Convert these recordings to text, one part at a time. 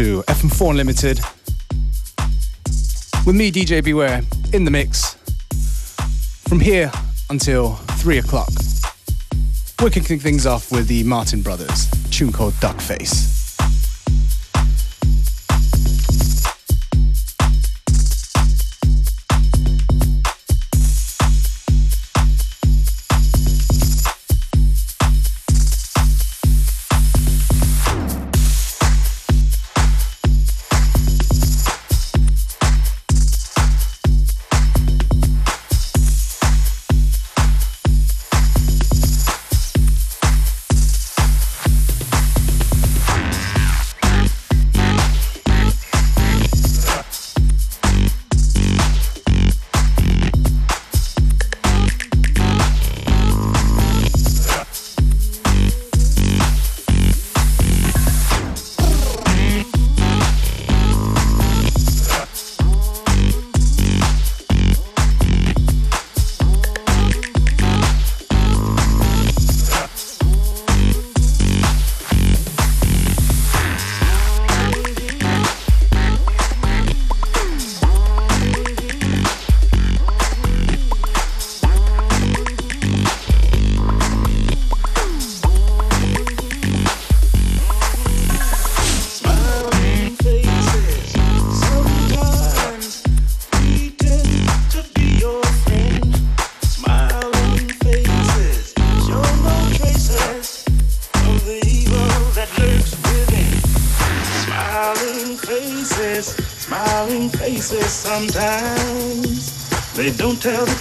To FM4 Unlimited. With me, DJ Beware, in the mix. From here until 3 o'clock. We're kicking things off with the Martin Brothers, tune called Duck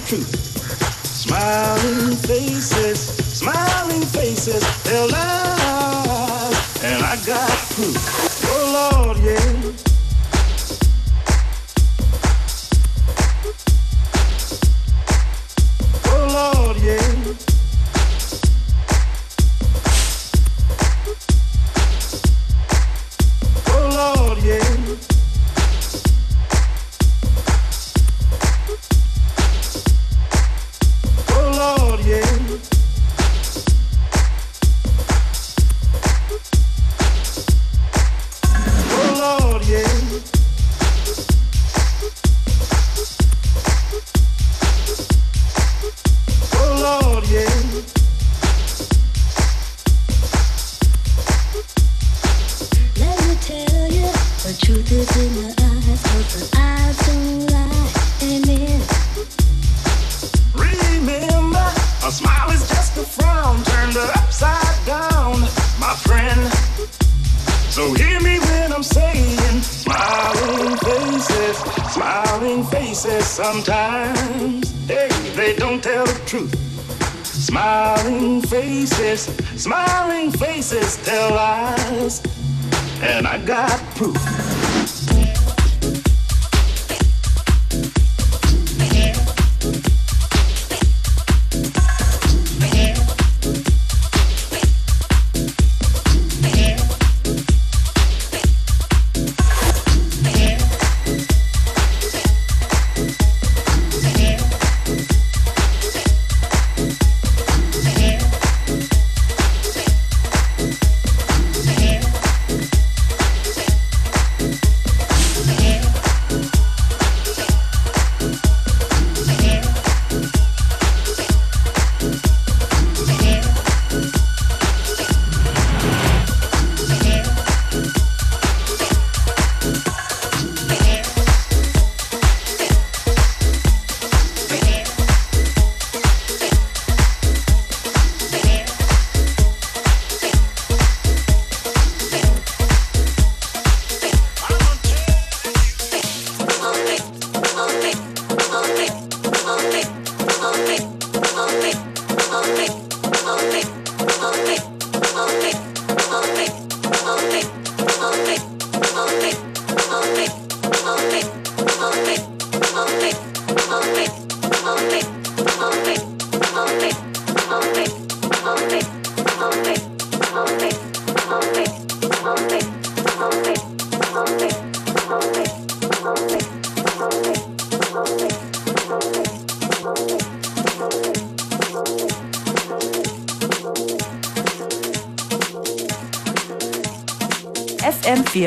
two. So hear me when I'm saying, smiling faces, smiling faces sometimes. they they don't tell the truth. Smiling faces, smiling faces tell lies. And I got proof.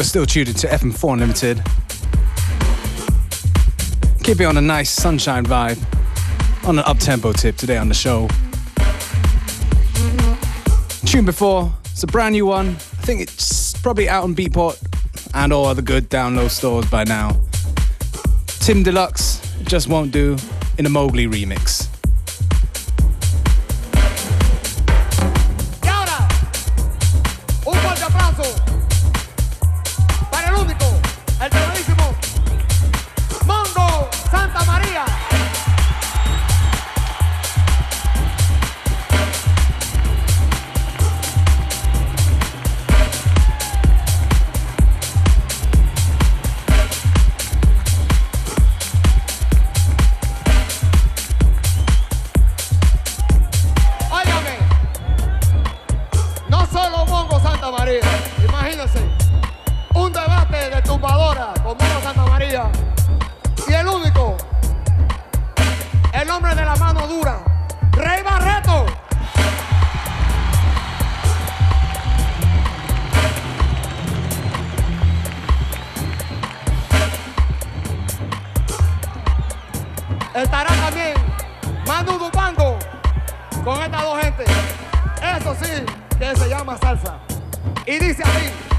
Are still tuned to FM4 Unlimited. Keep it on a nice sunshine vibe, on an up-tempo tip today on the show. Tune before, it's a brand new one. I think it's probably out on Beatport and all other good download stores by now. Tim Deluxe, Just Won't Do, in a Mowgli remix. Y el único, el hombre de la mano dura, Rey Barreto. Estará también Manu Dupando con estas dos gentes. Eso sí, que se llama salsa. Y dice así.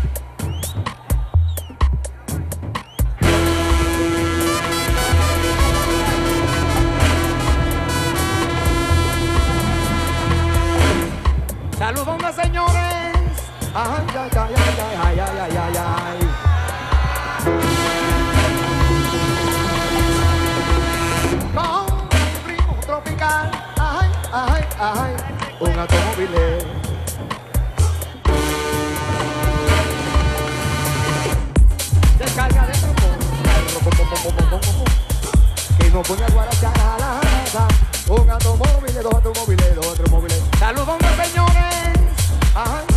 Ay, ay, ay, ay, ay, ay, ay, ay. Con mi primo tropical, ay, ay, ay, un automóvil. Descarga de trombón, que nos pone a guarachar la casa. Un automóvil, dos automóviles, dos automóviles. Saludos, señores. Ay.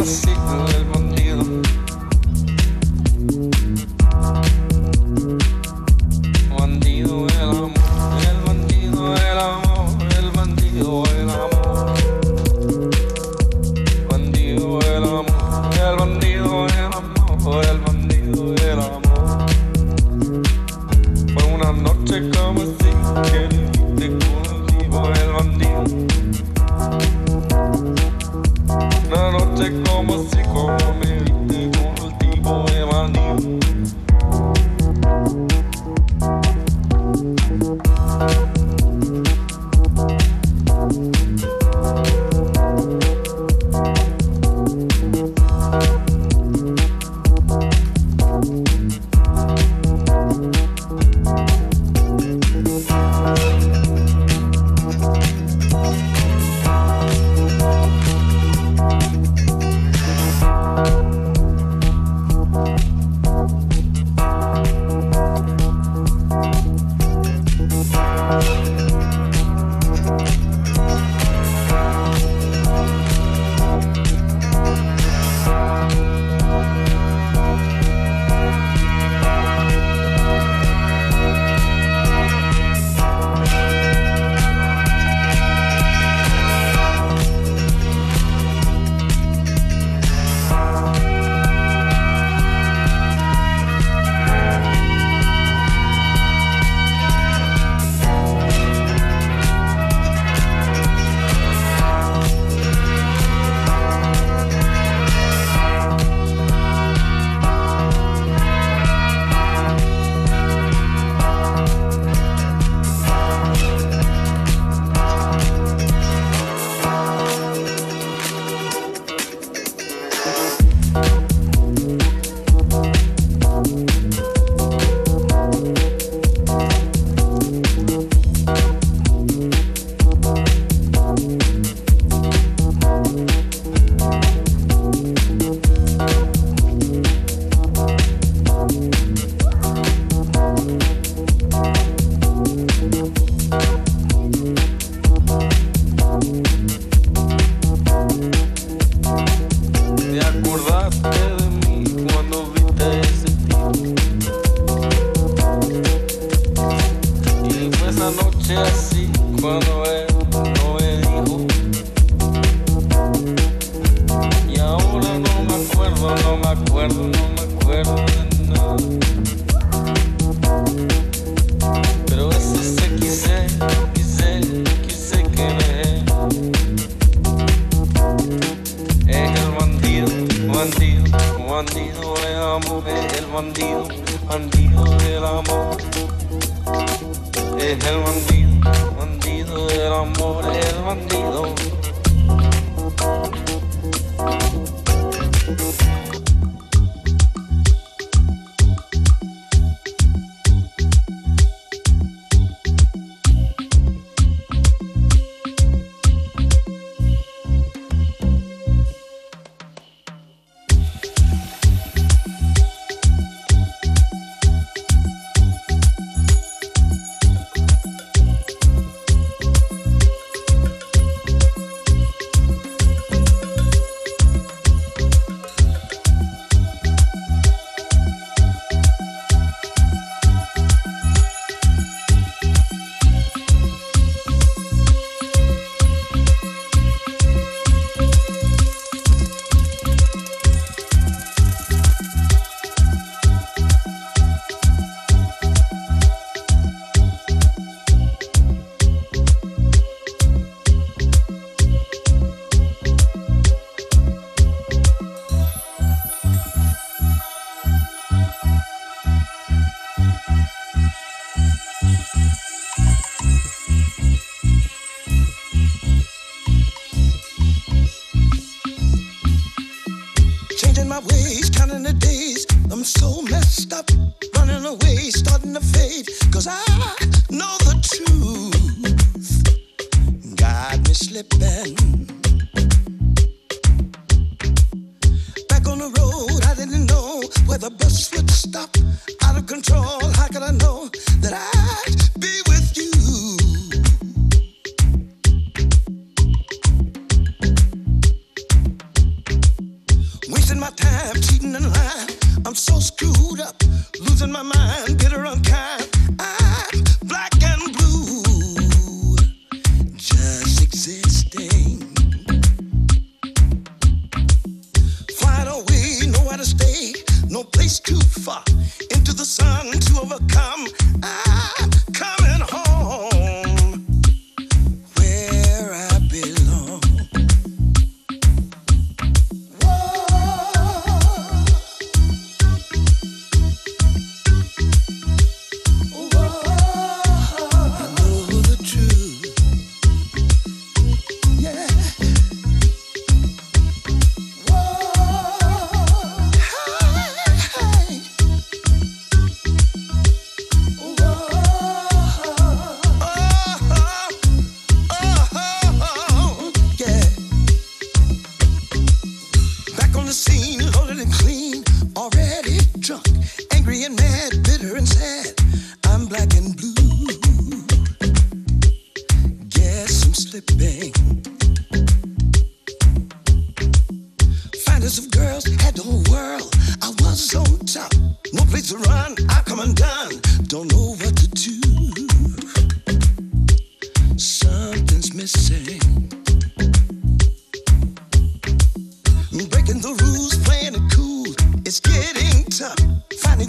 Colombia a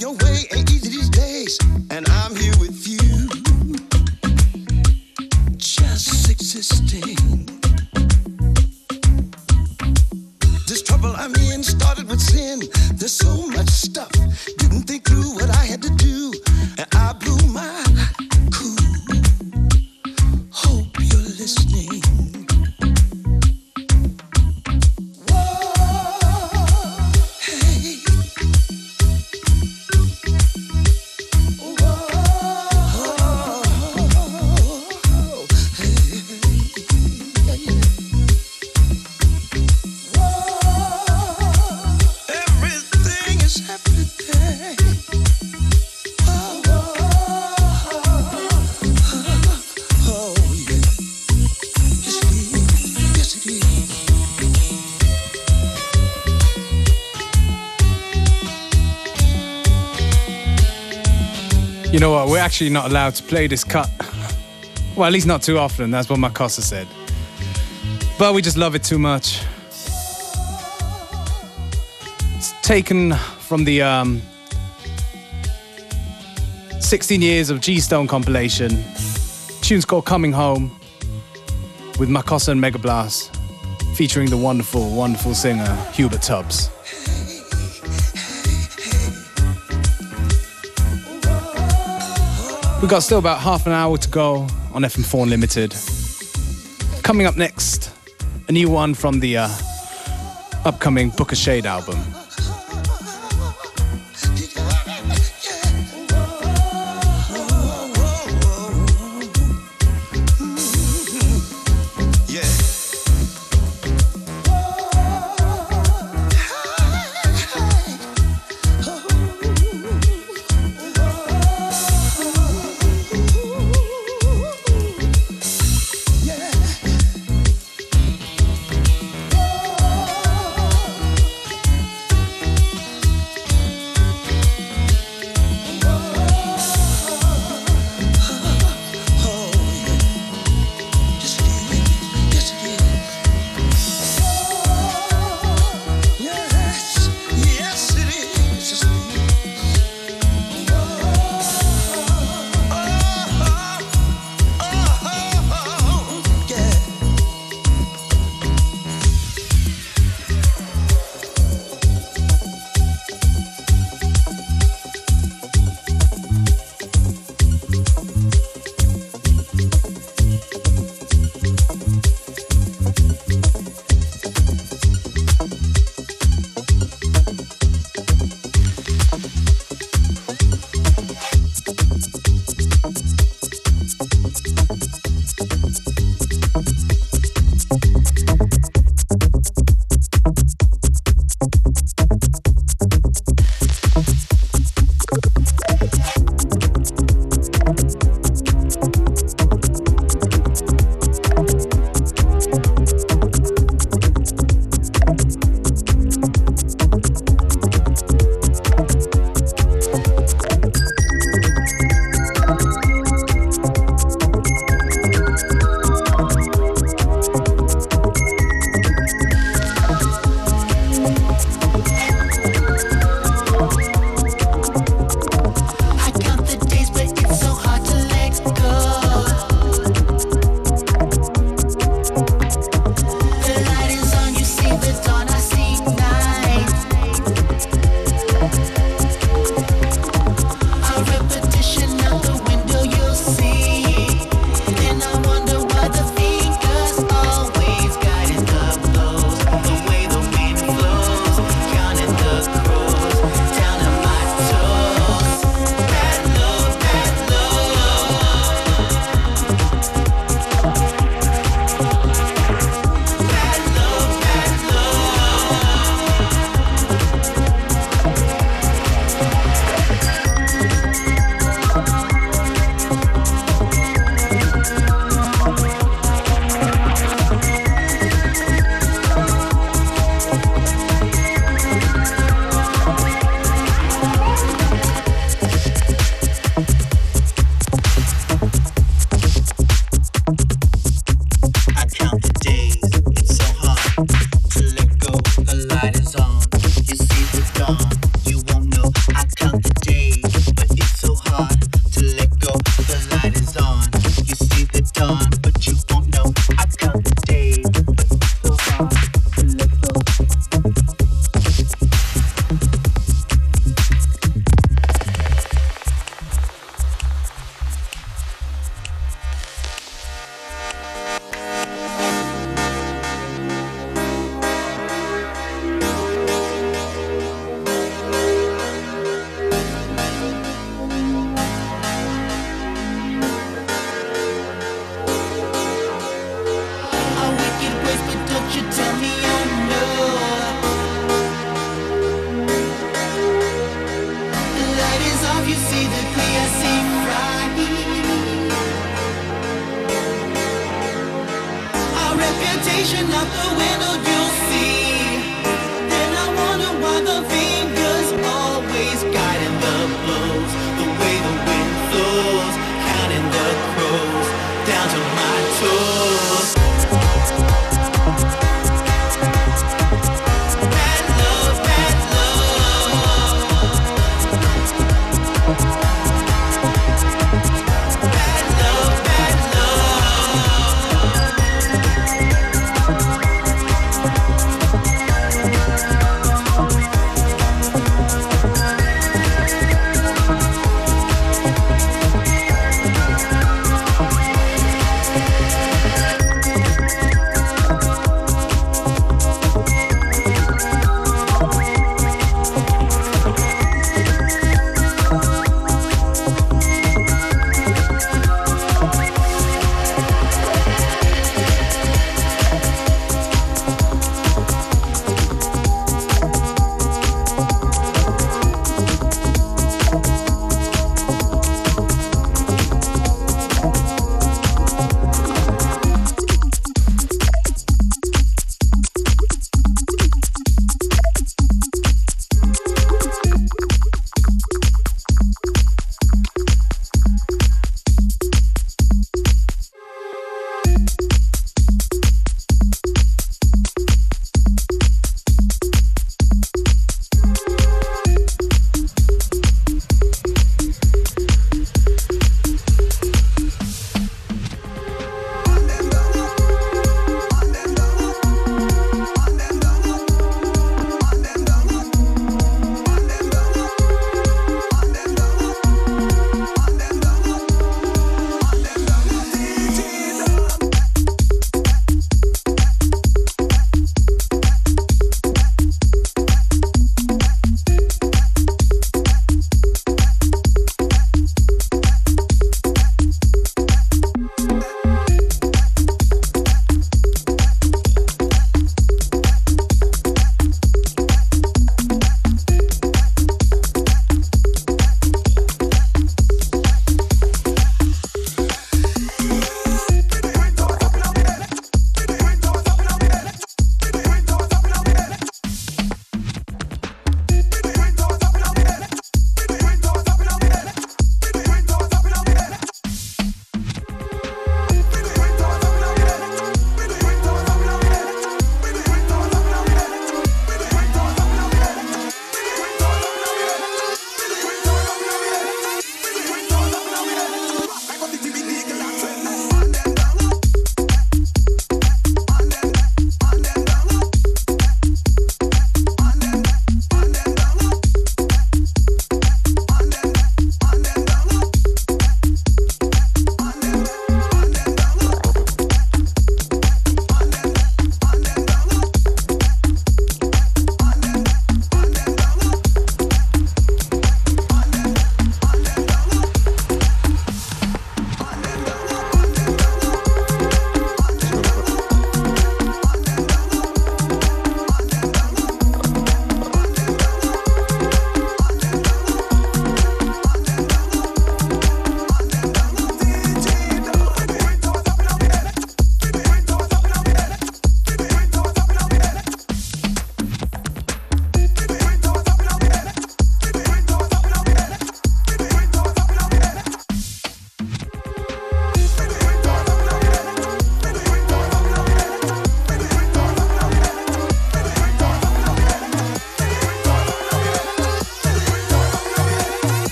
your way ain't easy actually not allowed to play this cut. well, at least not too often. That's what Makossa said. But we just love it too much. It's taken from the um, 16 years of G Stone compilation. Tune's called Coming Home with Makossa and Megablast, featuring the wonderful, wonderful singer Hubert Tubbs. We've got still about half an hour to go on FM4 Unlimited. Coming up next, a new one from the uh, upcoming Booka Shade album.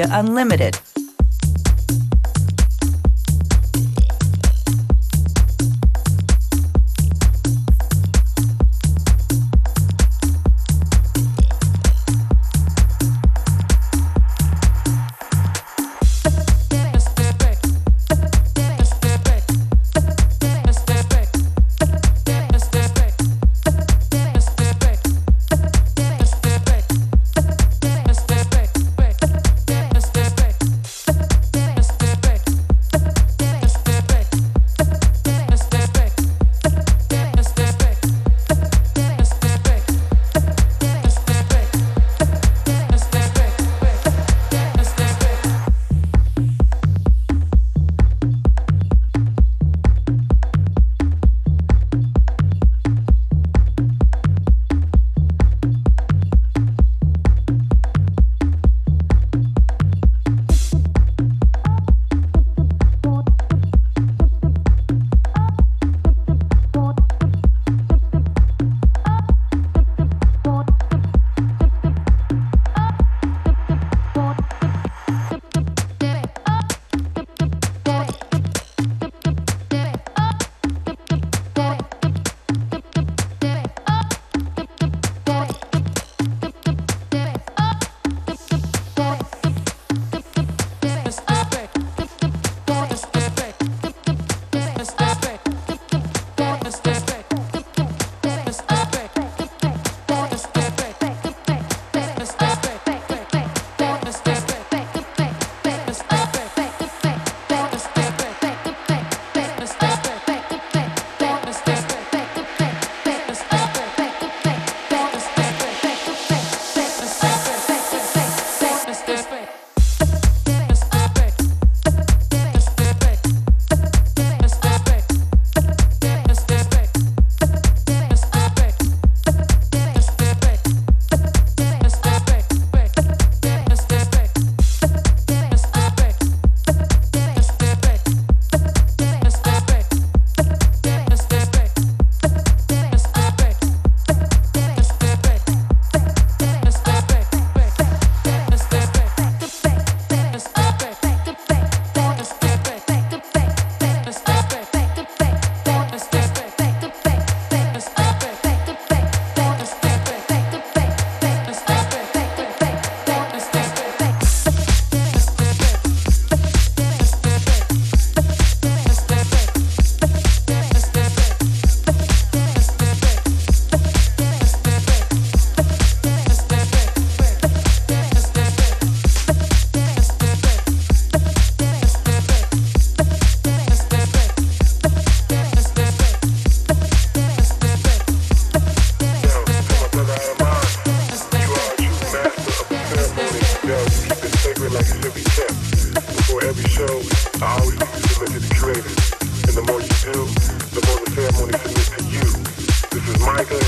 M4 Unlimited.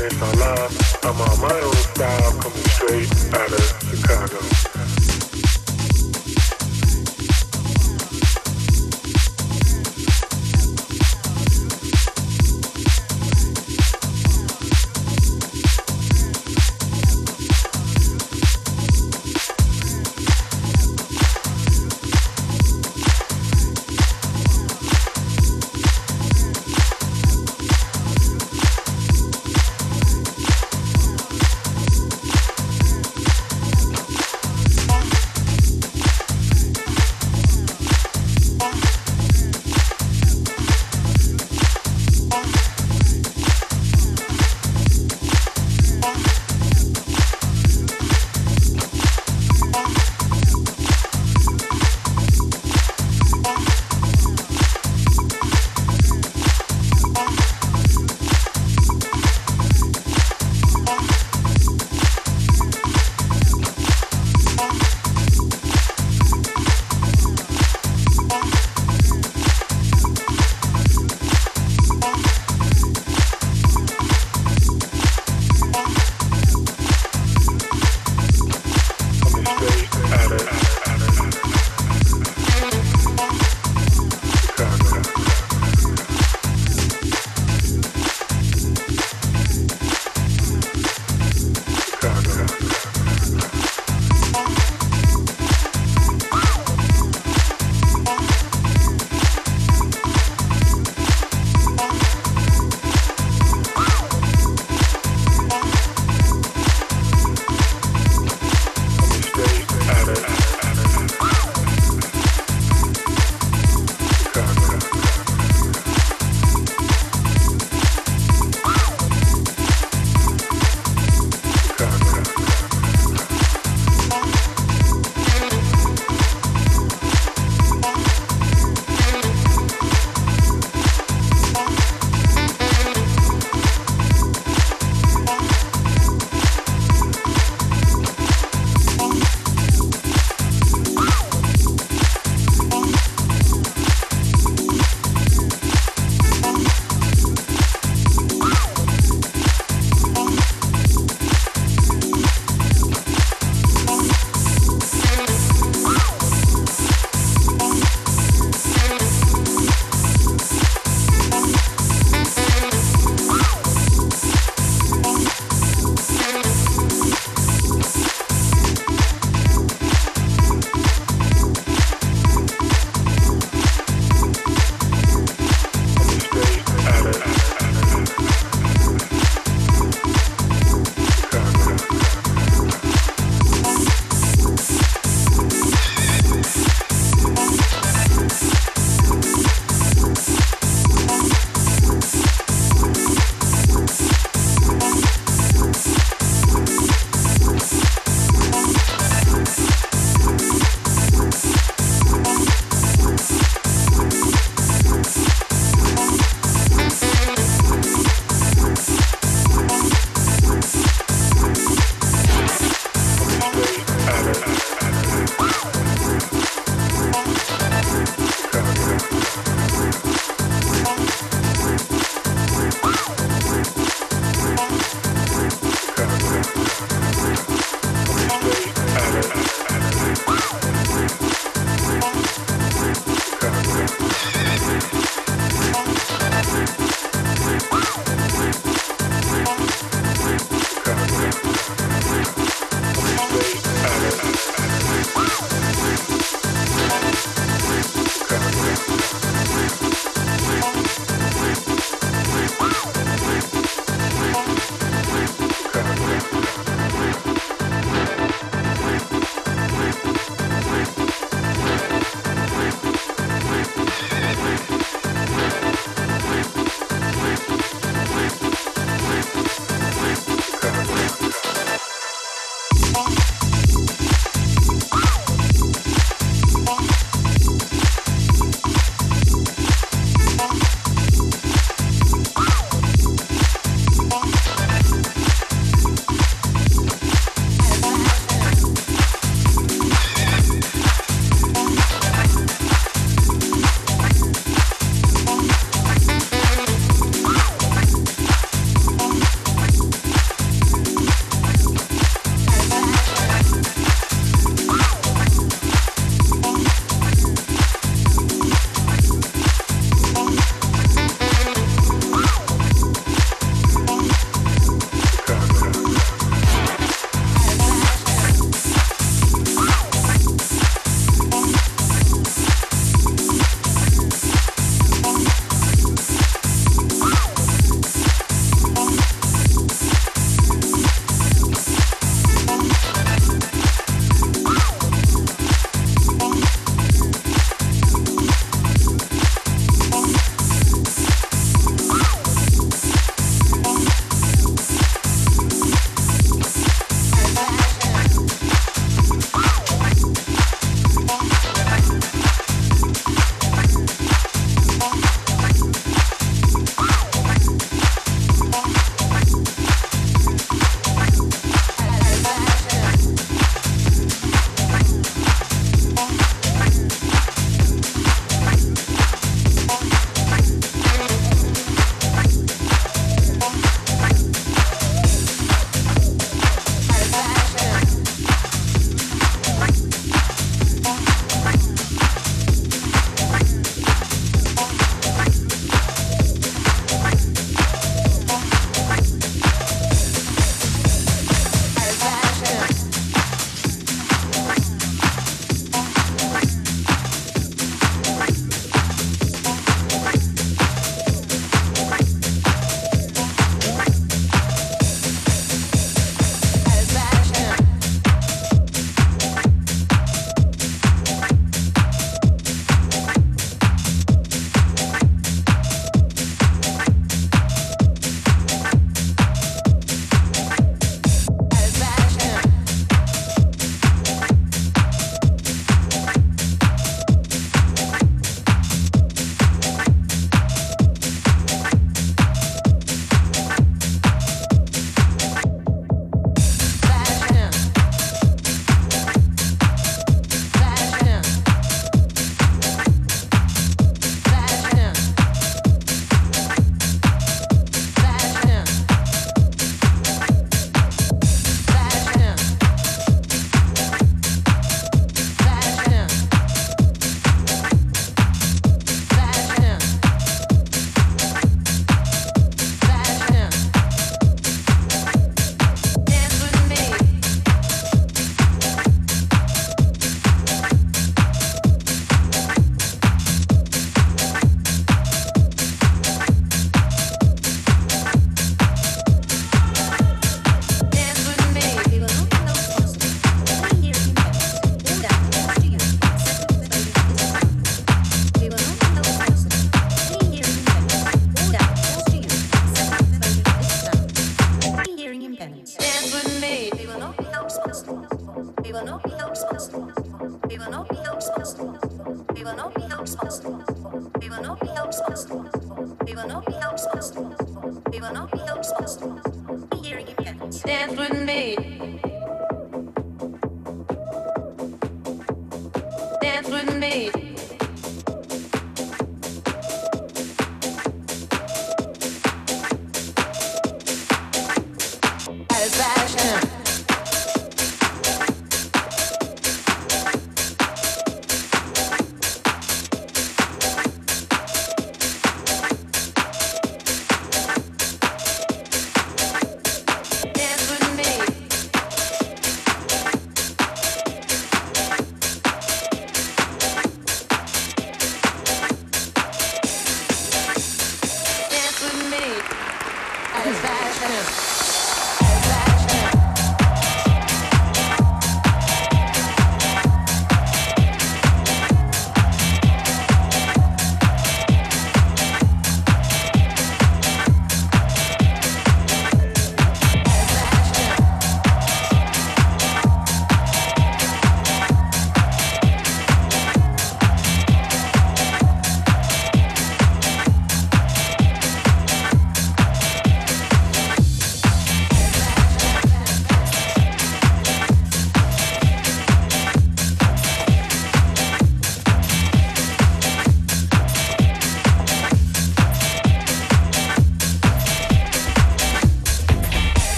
and it's on love. I'm on my own style, coming straight out of Chicago.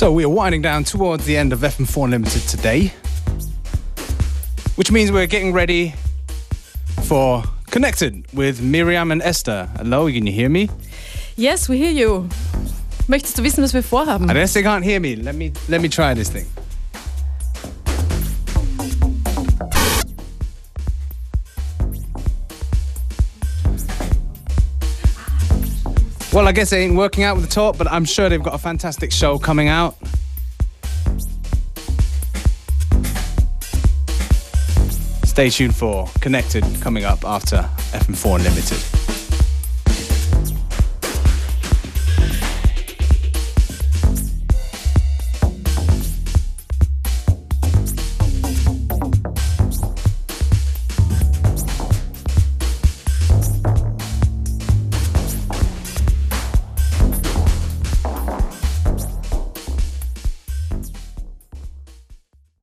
So we are winding down towards the end of FM4 Limited today, which means we're getting ready for Connected with Miriam and Esther. Hello, can you hear me? Yes, we hear you. Möchtest du wissen, was wir vorhaben? I guess they can't hear me. Let me let me try this thing. Well, I guess it ain't working out with the talk, but I'm sure they've got a fantastic show coming out. Stay tuned for Connected coming up after FM4 Unlimited.